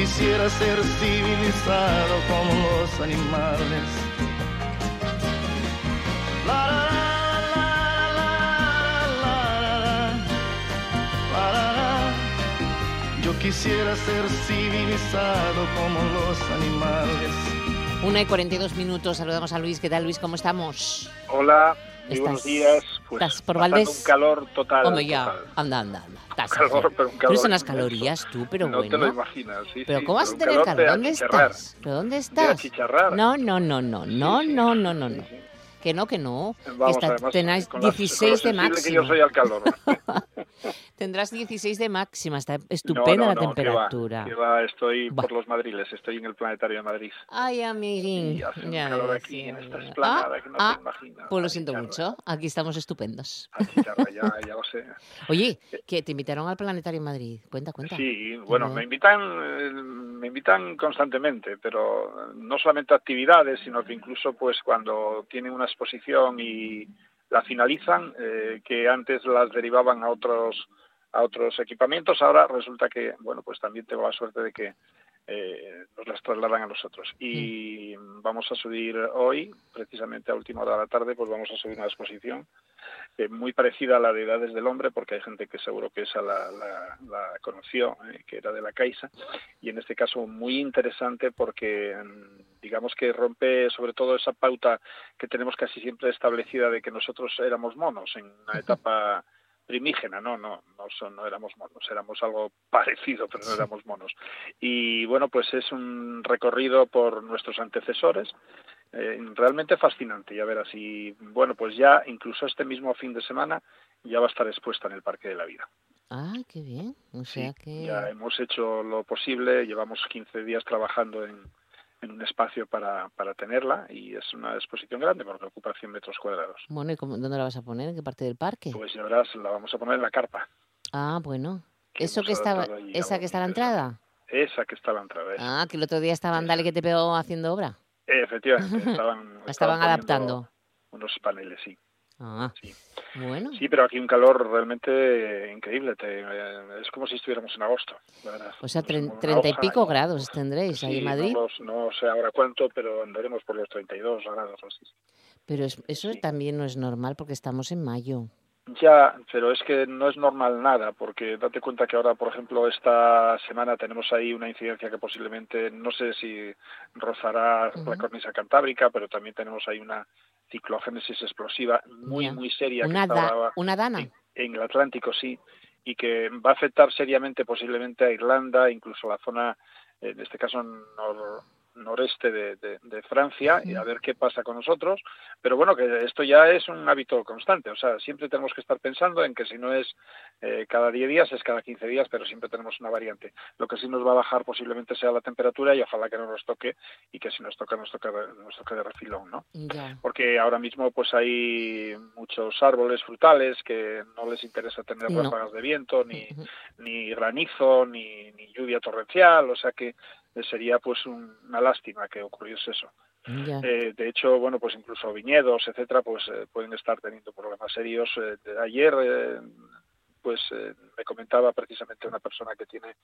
Quisiera ser civilizado como los animales. Yo quisiera ser civilizado como los animales. Una y 42 minutos, saludamos a Luis. ¿Qué tal, Luis? ¿Cómo estamos? Hola, muy ¿Estás- buenos días. Pues estás por Valdés? un calor total. Hombre, ya, total. anda, anda, anda. Estás calor, pero un calor unas inmenso. calorías tú, pero no bueno. te lo imaginas, sí, Pero sí, ¿cómo vas a tener calor calor? de ¿Dónde estás? ¿Pero dónde De estás? No, no, no, no, no, no, no, no, no. Que no, que no. Que Vamos, está- además, tenéis con las- con lo 16 de sensible que yo soy al calor. Tendrás 16 de máxima. Está estupenda no, no, la no, que va, temperatura. que va, estoy por los madriles, estoy en el planetario de Madrid. Ay, amiguín. Y hace un calor aquí en esta esplanada que no ah, te imaginas. Pues lo siento Achicharra. mucho. Aquí estamos estupendos. Achicharra, ya, ya lo sé. Oye, que te invitaron al Planetario en Madrid. Cuenta, cuenta. Sí, bueno, me invitan, eh, me invitan constantemente, pero no solamente a actividades, sino que incluso pues cuando tienen una exposición y la finalizan, eh, que antes las derivaban a otros a otros equipamientos, ahora resulta que, bueno, pues también tengo la suerte de que eh, nos las trasladan a nosotros. Y vamos a subir hoy, precisamente a última hora de la tarde, pues vamos a subir una exposición eh, muy parecida a la de Edades del Hombre, porque hay gente que seguro que esa la, la, la conoció, eh, que era de la Caixa, y en este caso muy interesante porque mm, digamos que rompe sobre todo esa pauta que tenemos casi siempre establecida de que nosotros éramos monos en una etapa primígena, no, no, no, son, no éramos monos, éramos algo parecido, pero no éramos monos. Y bueno, pues es un recorrido por nuestros antecesores, eh, realmente fascinante, ya verás. Y bueno, pues ya incluso este mismo fin de semana ya va a estar expuesta en el Parque de la Vida. Ah, qué bien. O Sí, sea que... ya hemos hecho lo posible, llevamos 15 días trabajando en, en un espacio para, para tenerla y es una exposición grande porque ocupa 100 metros cuadrados. Bueno, ¿y cómo- dónde la vas a poner? ¿En qué parte del parque? Pues ya verás, la vamos a poner en la carpa. Ah, bueno. que ¿Eso hemos que estaba, adaptado ahí esa que está a la entrada? Esa que está a la entrada. esa. Ah, que el otro día estaban Dale que te pegó haciendo obra. Efectivamente, estaban, estaban poniendo adaptando. Unos paneles, sí. Ah, Sí. bueno. Sí, pero aquí un calor realmente increíble. te- eh, es como si estuviéramos en agosto, la verdad. O sea, treinta y pico grados tendréis ahí en Madrid. No, los- no sé ahora cuánto, pero andaremos por los 32 grados o así. Pero es- eso Sí. también no es normal porque estamos en mayo. Ya, pero es que no es normal nada, porque date cuenta que ahora, por ejemplo, esta semana tenemos ahí una incidencia que posiblemente, no sé si rozará la cornisa cantábrica, pero también tenemos ahí una ciclogénesis explosiva muy, muy seria que Una, da- estaba una dana. en, en el Atlántico, sí, y que va a afectar seriamente posiblemente a Irlanda, incluso a la zona, en este caso nor- noreste de, de- de Francia, y a ver qué pasa con nosotros. Pero bueno, que esto ya es un hábito constante, o sea, siempre tenemos que estar pensando en que si no es eh, cada 10 días, es cada 15 días, pero siempre tenemos una variante. Lo que sí nos va a bajar posiblemente sea la temperatura y ojalá que no nos toque y que si nos toca, nos toque, nos toque de refilón, ¿no? Porque ahora mismo pues hay muchos árboles frutales que no les interesa tener No. ráfagas de viento ni, ni granizo ni, ni lluvia torrencial o sea que sería pues un- una lástima que ocurriese eso. Eh, de hecho bueno pues incluso viñedos etcétera pues eh, pueden estar teniendo problemas serios Eh, de- ayer eh, pues eh, me comentaba precisamente una persona que tiene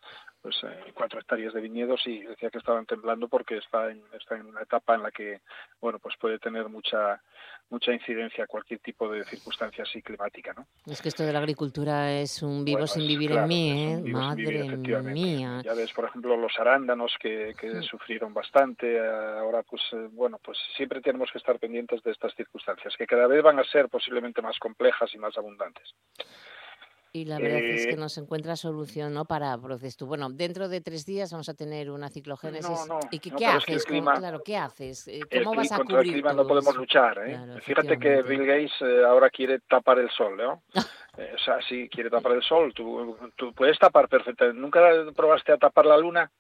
pues eh, cuatro hectáreas de viñedos y decía que estaban temblando porque está en, está en una etapa en la que bueno pues puede tener mucha mucha incidencia cualquier tipo de circunstancia así climática no Es que esto de la agricultura es un vivo Bueno, sin es- vivir claro, en mí, ¿eh? vivir, Madre efectivamente. mía. ya ves por ejemplo los arándanos que, que sufrieron bastante eh, ahora pues eh, bueno pues siempre tenemos que estar pendientes de estas circunstancias que cada vez van a ser posiblemente más complejas y más abundantes Y la verdad es que Eh, no se encuentra solución, ¿no? Para proceso. Bueno, dentro de tres días vamos a tener una ciclogénesis. No, no, ¿Y qué, no, qué pero es que el haces? ¿Cómo- clima- claro, ¿qué haces? Eh, el ¿Cómo vas cli- a contra el cubrir clima no todo podemos eso? luchar ¿eh? Claro, fíjate que. Bill Gates eh, ahora quiere tapar el sol ¿no? Eh, o sea sí quiere tapar el sol tú, tú puedes tapar perfectamente nunca probaste a tapar la luna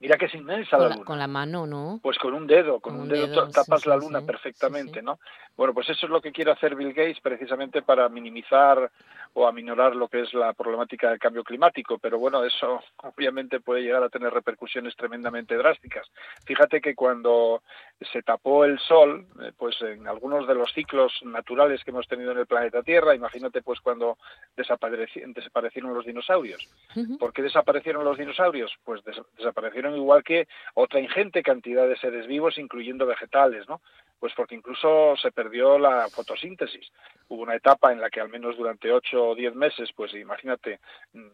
Mira que es inmensa la, luna. Con la mano, ¿no? Pues con un dedo, con, un, dedo, tapas la luna perfectamente, ¿no? Bueno, pues eso es lo que quiere hacer Bill Gates precisamente para minimizar o aminorar lo que es la problemática del cambio climático, pero bueno, eso obviamente puede llegar a tener repercusiones tremendamente drásticas. Fíjate que cuando se tapó el sol, eh, pues en algunos de los ciclos naturales que hemos tenido en el planeta Tierra, imagínate pues cuando desaparecieron los dinosaurios. ¿Por qué desaparecieron los dinosaurios? Pues desaparecieron igual que otra ingente cantidad de seres vivos, incluyendo vegetales, ¿no? Pues porque incluso se perdió la fotosíntesis. Hubo una etapa en la que al menos durante ocho o diez meses, pues imagínate,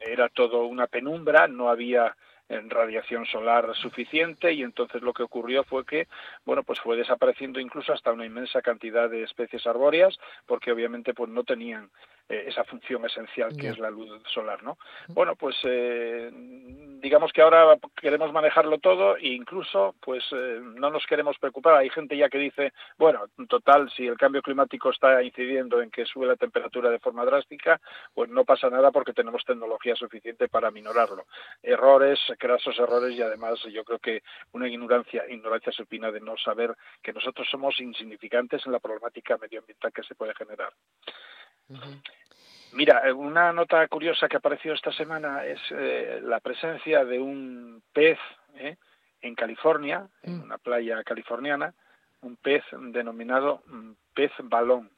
era todo una penumbra, no había en radiación solar suficiente y entonces lo que ocurrió fue que bueno pues fue desapareciendo incluso hasta una inmensa cantidad de especies arbóreas porque obviamente pues no tenían eh, esa función esencial que es la luz solar, ¿no? Bueno, pues eh, digamos que ahora queremos manejarlo todo e incluso pues eh, no nos queremos preocupar. Hay gente ya que dice, bueno, en total, si el cambio climático está incidiendo en que sube la temperatura de forma drástica, pues no pasa nada porque tenemos tecnología suficiente para minorarlo. Errores, grasos errores y además yo creo que una ignorancia, ignorancia supina de no saber que nosotros somos insignificantes en la problemática medioambiental que se puede generar. Mira, eh, una nota curiosa que apareció esta semana es eh, la presencia de un pez eh, en California, en mm. una playa californiana, un pez denominado mm, pez balón.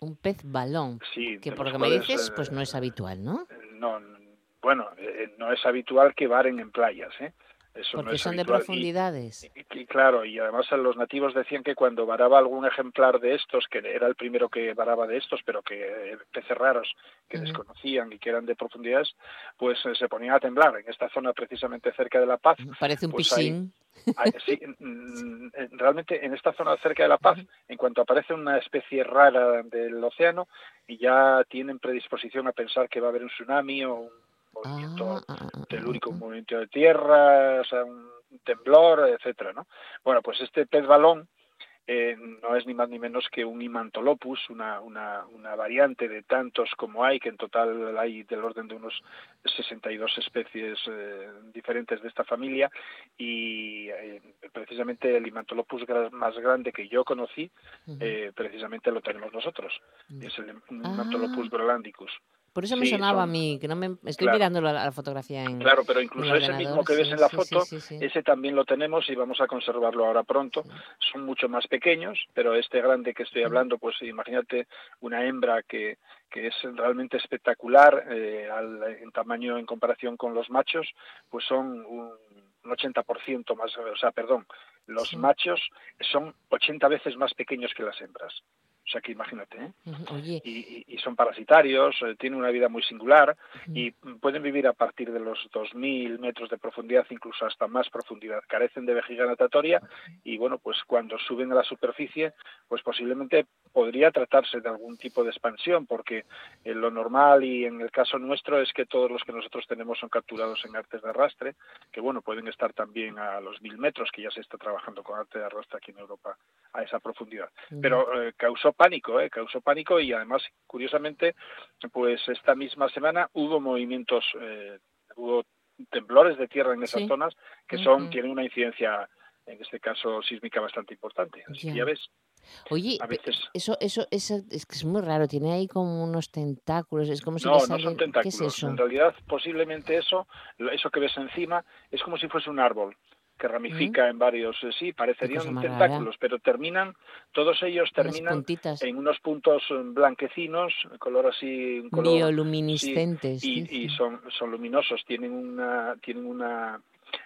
Un pez balón. Sí. Que por lo que me dices, pues no es habitual, ¿no? No, bueno, no es habitual que varen en playas, ¿eh? Porque son de profundidades. Y, claro, y además los nativos decían que cuando varaba algún ejemplar de estos, que era el primero que varaba de estos, pero que eh, peces raros que desconocían y que eran de profundidades, pues eh, se ponía a temblar en esta zona precisamente cerca de La Paz. Parece un pues piscín. sí, mm, realmente en esta zona cerca de La Paz, en cuanto aparece una especie rara del océano, y ya tienen predisposición a pensar que va a haber un tsunami o un movimiento ah, ah, ah, telúrico, un movimiento de tierra, o sea, un temblor, etcétera, ¿no? Bueno, pues este pez balón eh, no es ni más ni menos que un Imantolopus, una, una, una, variante de tantos como hay, que en total hay del orden de unos 62 especies eh, diferentes de esta familia, y eh, precisamente el Imantolopus más grande que yo conocí, precisamente lo tenemos nosotros, es el Imantolopus grolandicus. Por eso me sonaba a mí, que no me estoy mirando la, fotografía en Claro, pero incluso ese mismo que ves en la foto, ese también lo tenemos y vamos a conservarlo ahora pronto. Son mucho más pequeños, pero este grande que estoy hablando, pues imagínate una hembra que, que es realmente espectacular eh, en tamaño en comparación con los machos, pues son un, un 80% más, o sea, perdón, los machos son 80 veces más pequeños que las hembras. O sea que imagínate, ¿eh? Y, son parasitarios, eh, tienen una vida muy singular y pueden vivir a partir de los 2.000 metros de profundidad, incluso hasta más profundidad. Carecen de vejiga natatoria y, bueno, pues cuando suben a la superficie, pues posiblemente podría tratarse de algún tipo de expansión, porque en lo normal y en el caso nuestro es que todos los que nosotros tenemos son capturados en artes de arrastre, que, bueno, pueden estar también a los 1.000 metros, que ya se está trabajando con arte de arrastre aquí en Europa a esa profundidad. Pero eh, causó pánico, ¿eh? causó pánico y además, curiosamente, pues esta misma semana hubo movimientos, eh, hubo temblores de tierra en esas zonas que son tienen una incidencia, en este caso sísmica, bastante importante. Así que ya ves. Oye, eso, eso, eso, es que es muy raro, tiene ahí como unos tentáculos, es como si no, no son tentáculos. En realidad, posiblemente eso, eso que ves encima, es como si fuese un árbol que ramifica en varios, eh, sí, parecerían tentáculos, pero terminan, todos ellos terminan en unos puntos eh, blanquecinos, color así, un color, bioluminiscentes, y, son, son luminosos, tienen una, tienen una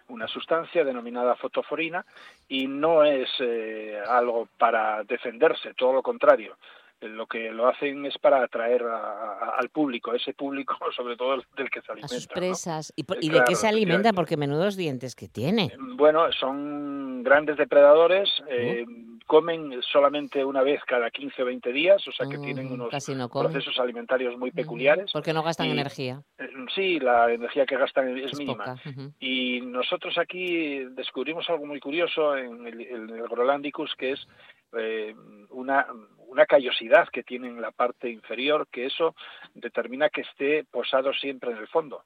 una sustancia denominada fotoforina y no es eh, algo para defenderse, todo lo contrario lo que lo hacen es para atraer al público, ese público sobre todo del que se alimenta. A sus presas. ¿Y, eh, de qué se alimenta? Porque menudos dientes que tiene. Bueno, son grandes depredadores, eh, comen solamente una vez cada 15 o 20 días, o sea que tienen mm, unos procesos alimentarios muy peculiares. Porque no gastan energía. Eh, sí, la energía que gastan es, mínima. Y nosotros aquí descubrimos algo muy curioso en el, en el Grolandicus, que es una, una callosidad que tiene en la parte inferior, que eso determina que esté posado siempre en el fondo.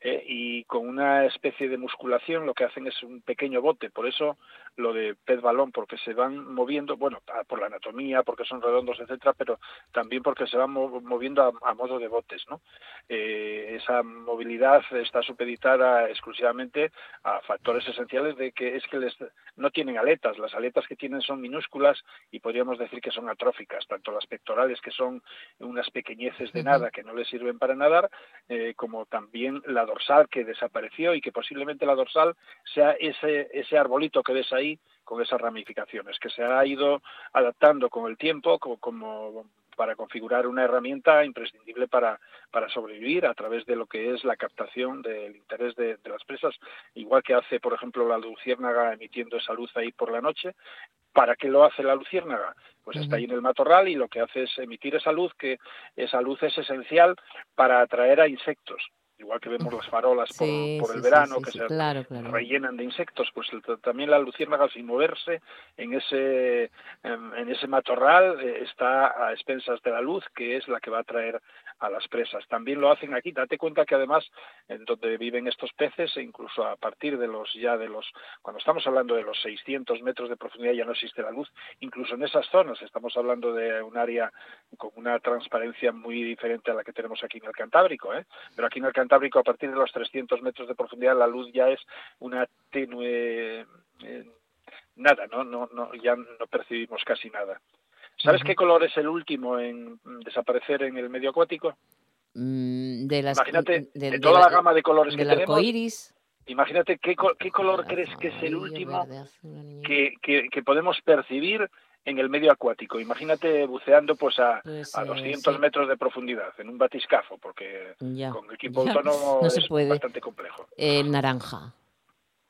Eh, y con una especie de musculación lo que hacen es un pequeño bote, por eso lo de pez balón, porque se van moviendo, bueno, por la anatomía, porque son redondos, etcétera, pero también porque se van moviendo a, modo de botes, ¿no? Eh, esa movilidad está supeditada exclusivamente a factores esenciales de que es que les, no tienen aletas, las aletas que tienen son minúsculas y podríamos decir que son atróficas, tanto las pectorales que son unas pequeñeces de nada que no les sirven para nadar, eh, como también la dorsal que desapareció y que posiblemente la dorsal sea ese, ese arbolito que ves ahí con esas ramificaciones, que se ha ido adaptando con el tiempo como, como para configurar una herramienta imprescindible para, para sobrevivir a través de lo que es la captación del interés de, las presas, igual que hace, por ejemplo, la luciérnaga emitiendo esa luz ahí por la noche. ¿Para qué lo hace la luciérnaga? Pues está ahí en el matorral y lo que hace es emitir esa luz, que esa luz es esencial para atraer a insectos igual que vemos las farolas por, el verano que se rellenan de insectos, pues también la luciérnaga sin moverse en ese en, ese matorral eh, está a expensas de la luz que es la que va a atraer a las presas. También lo hacen aquí. Date cuenta que además en donde viven estos peces, e incluso a partir de los ya de los cuando estamos hablando de los 600 metros de profundidad ya no existe la luz. Incluso en esas zonas estamos hablando de un área con una transparencia muy diferente a la que tenemos aquí en el Cantábrico. ¿eh? Pero aquí en el Cantábrico a partir de los 300 metros de profundidad la luz ya es una tenue eh, nada, ¿no? No, no, ya no percibimos casi nada. ¿Sabes qué color es el último en desaparecer en el medio acuático? Mm, de las, Imagínate, de, toda la, gama de colores que tenemos. Iris. Imagínate qué, qué color crees que es el último que, que, podemos percibir en el medio acuático. Imagínate buceando pues a, pues, a 200 eh, metros de profundidad en un batiscafo, porque con equipo autónomo es bastante complejo. El naranja.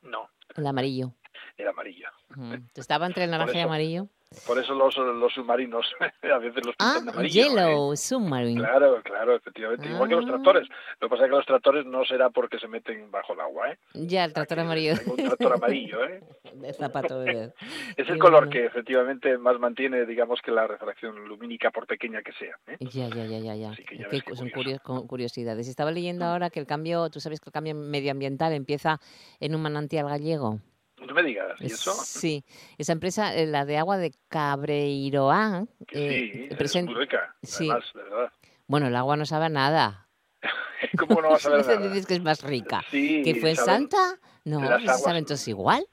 No. El amarillo. El amarillo. ¿Estaba entre el naranja y el amarillo? Por eso los, los submarinos a veces los pintan de ah, amarillo. Yellow submarine. Claro, claro, efectivamente. Igual que los ah. tractores. Lo que pasa es que los tractores no será porque se meten bajo el agua, ¿eh? Ya, el tractor amarillo. un tractor amarillo, ¿eh? De zapato de... es el color que efectivamente más mantiene, digamos, que la refracción lumínica, por pequeña que sea. ¿eh? Ya, ya, ya, ya. ya. son curiosidades. Estaba leyendo mm. ahora que el cambio, tú sabes que el cambio medioambiental empieza en un manantial gallego. No me digas, ¿y eso? Sí, esa empresa, eh, la de agua de Cabreiroa. Eh, sí, es muy rica, sí. de verdad. Bueno, el agua no sabe nada. ¿Cómo no va a saber nada? dices que es más rica. Sí, ¿Que fue en Santa? No, saben todos igual.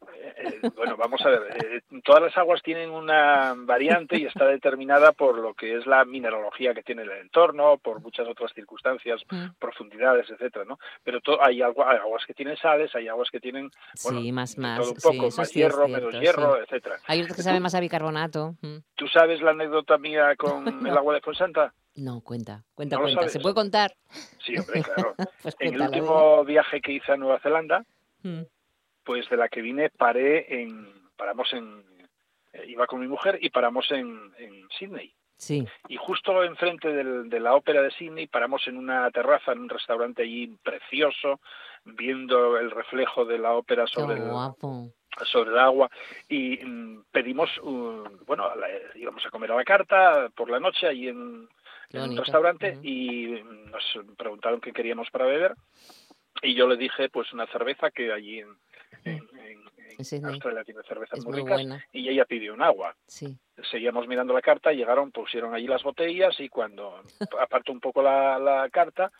Eh, bueno, vamos a ver, eh, todas las aguas tienen una variante y está determinada por lo que es la mineralogía que tiene el entorno, por muchas otras circunstancias, mm. profundidades, etcétera, ¿no? Pero hay, aguas que tienen sales, hay aguas que tienen bueno, sí, más, más, todo un poco, más hierro, menos hierro, etcétera. Hay otros que saben más a bicarbonato. Mm. ¿Tú sabes la anécdota mía con el agua de Fuensanta? No, cuenta, cuenta, cuenta. ¿Se puede contar? Sí, hombre, claro. Pues en el último viaje que hice a Nueva Zelanda, mm pues de la que vine paré en, paramos en, eh, iba con mi mujer y paramos en, en Sydney. Sí. Y justo enfrente del, de la ópera de Sydney paramos en una terraza, en un restaurante allí precioso, viendo el reflejo de la ópera sobre, el, sobre el agua. Y mm, pedimos, bueno, íbamos a comer a la carta por la noche allí en, un restaurante y nos preguntaron qué queríamos para beber. Y yo le dije pues una cerveza que allí en, en, Australia tiene cervezas muy ricas y ella pidió un agua. Sí. Seguíamos mirando la carta, llegaron, pusieron allí las botellas y cuando apartó un poco la, carta,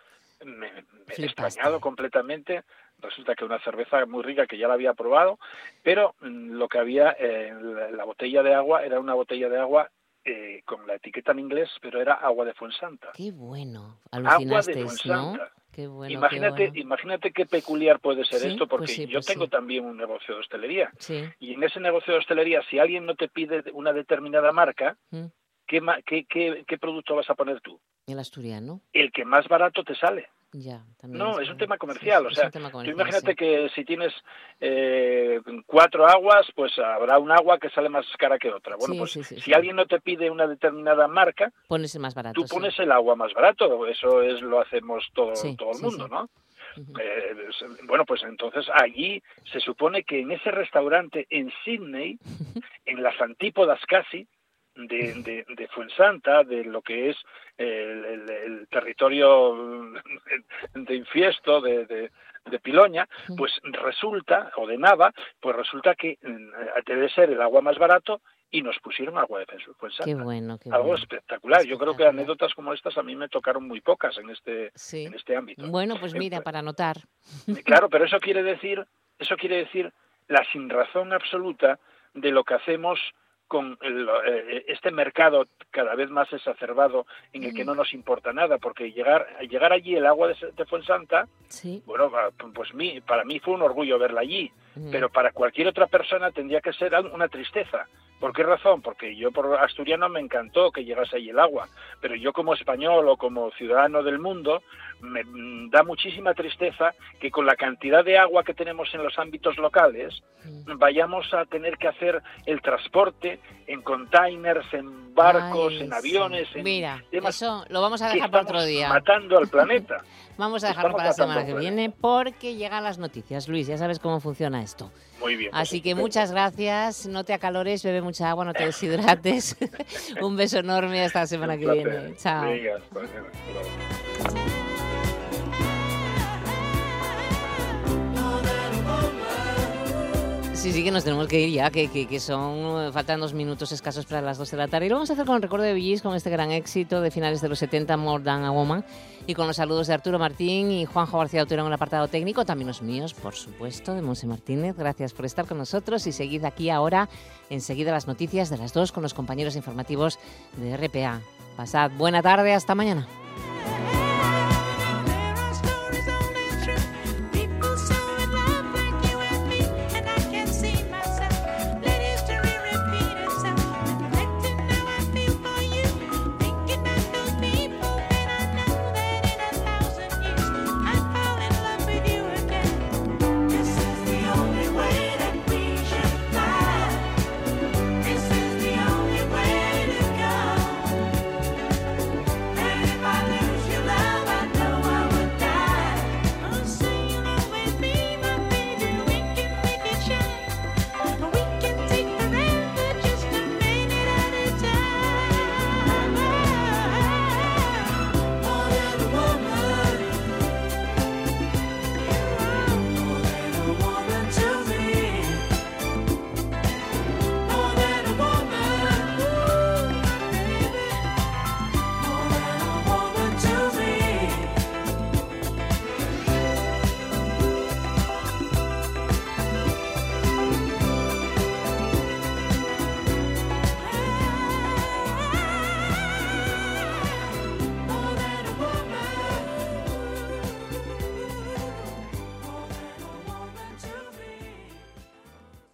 me, he extrañado completamente. Resulta que una cerveza muy rica que ya la había probado, pero mm, lo que había en la, botella de agua era una botella de agua eh, con la etiqueta en inglés, pero era agua de Fuensanta. Qué bueno. Alucinaste, agua de Fuensanta. ¿no? imagínate, qué imagínate qué peculiar puede ser esto, pues porque yo pues tengo también un negocio de hostelería. Y en ese negocio de hostelería, si alguien no te pide una determinada marca, mm. ¿qué, qué, qué, producto vas a poner tú? El asturiano. El que más barato te sale. Ya, no, es un tema comercial. o sea, tú imagínate que si tienes eh, cuatro aguas, pues habrá un agua que sale más cara que otra. Bueno, pues si alguien no te pide una determinada marca, pones el más barato. Tú pones el agua más barato. Eso es lo hacemos todo, todo el mundo, ¿no? Eh, bueno, pues entonces allí se supone que en ese restaurante en Sydney, en las antípodas casi, de, de, Fuensanta, de lo que es el, territorio de Infiesto, de, de, Piloña, pues resulta, o de Nava, pues resulta que mm, debe ser el agua más barato y nos pusieron agua de Fuensanta. Qué bueno, qué Algo espectacular. Yo creo que anécdotas como estas a mí me tocaron muy pocas en este, en este ámbito. Bueno, pues mira, para anotar. Claro, pero eso quiere decir, eso quiere decir la sinrazón absoluta de lo que hacemos con eh, este mercado cada vez más exacerbado en el que no nos importa nada, porque llegar llegar allí el agua de, de Fuensanta, bueno, pues mí, para mí fue un orgullo verla allí, pero para cualquier otra persona tendría que ser una tristeza. ¿Por qué razón? Porque yo por asturiano me encantó que llegase ahí el agua, pero yo como español o como ciudadano del mundo me mm, da muchísima tristeza que con la cantidad de agua que tenemos en los ámbitos locales vayamos a tener que hacer el transporte en containers, en barcos, en aviones. En Mira, eso lo vamos a dejar para otro día. Matando al planeta. vamos a dejarlo para la semana que viene porque llegan las noticias. Luis, ya sabes cómo funciona esto. Muy bien. Así que muchas gracias. No te acalores, bebe mucha agua, no te deshidrates. Un beso enorme hasta la semana que viene. Chao. Sí, sí, que nos tenemos que ir ya, que, que, son, faltan dos minutos escasos para las dos de la tarde. Y lo vamos a hacer con el recuerdo de Villis, con este gran éxito de finales de los 70, More Than a Woman, y con los saludos de Arturo Martín y Juanjo García Autor en el apartado técnico, también los míos, por supuesto, de Monse Martínez. Gracias por estar con nosotros y seguid aquí ahora, enseguida las noticias de las dos con los compañeros informativos de RPA. Pasad buena tarde, hasta mañana.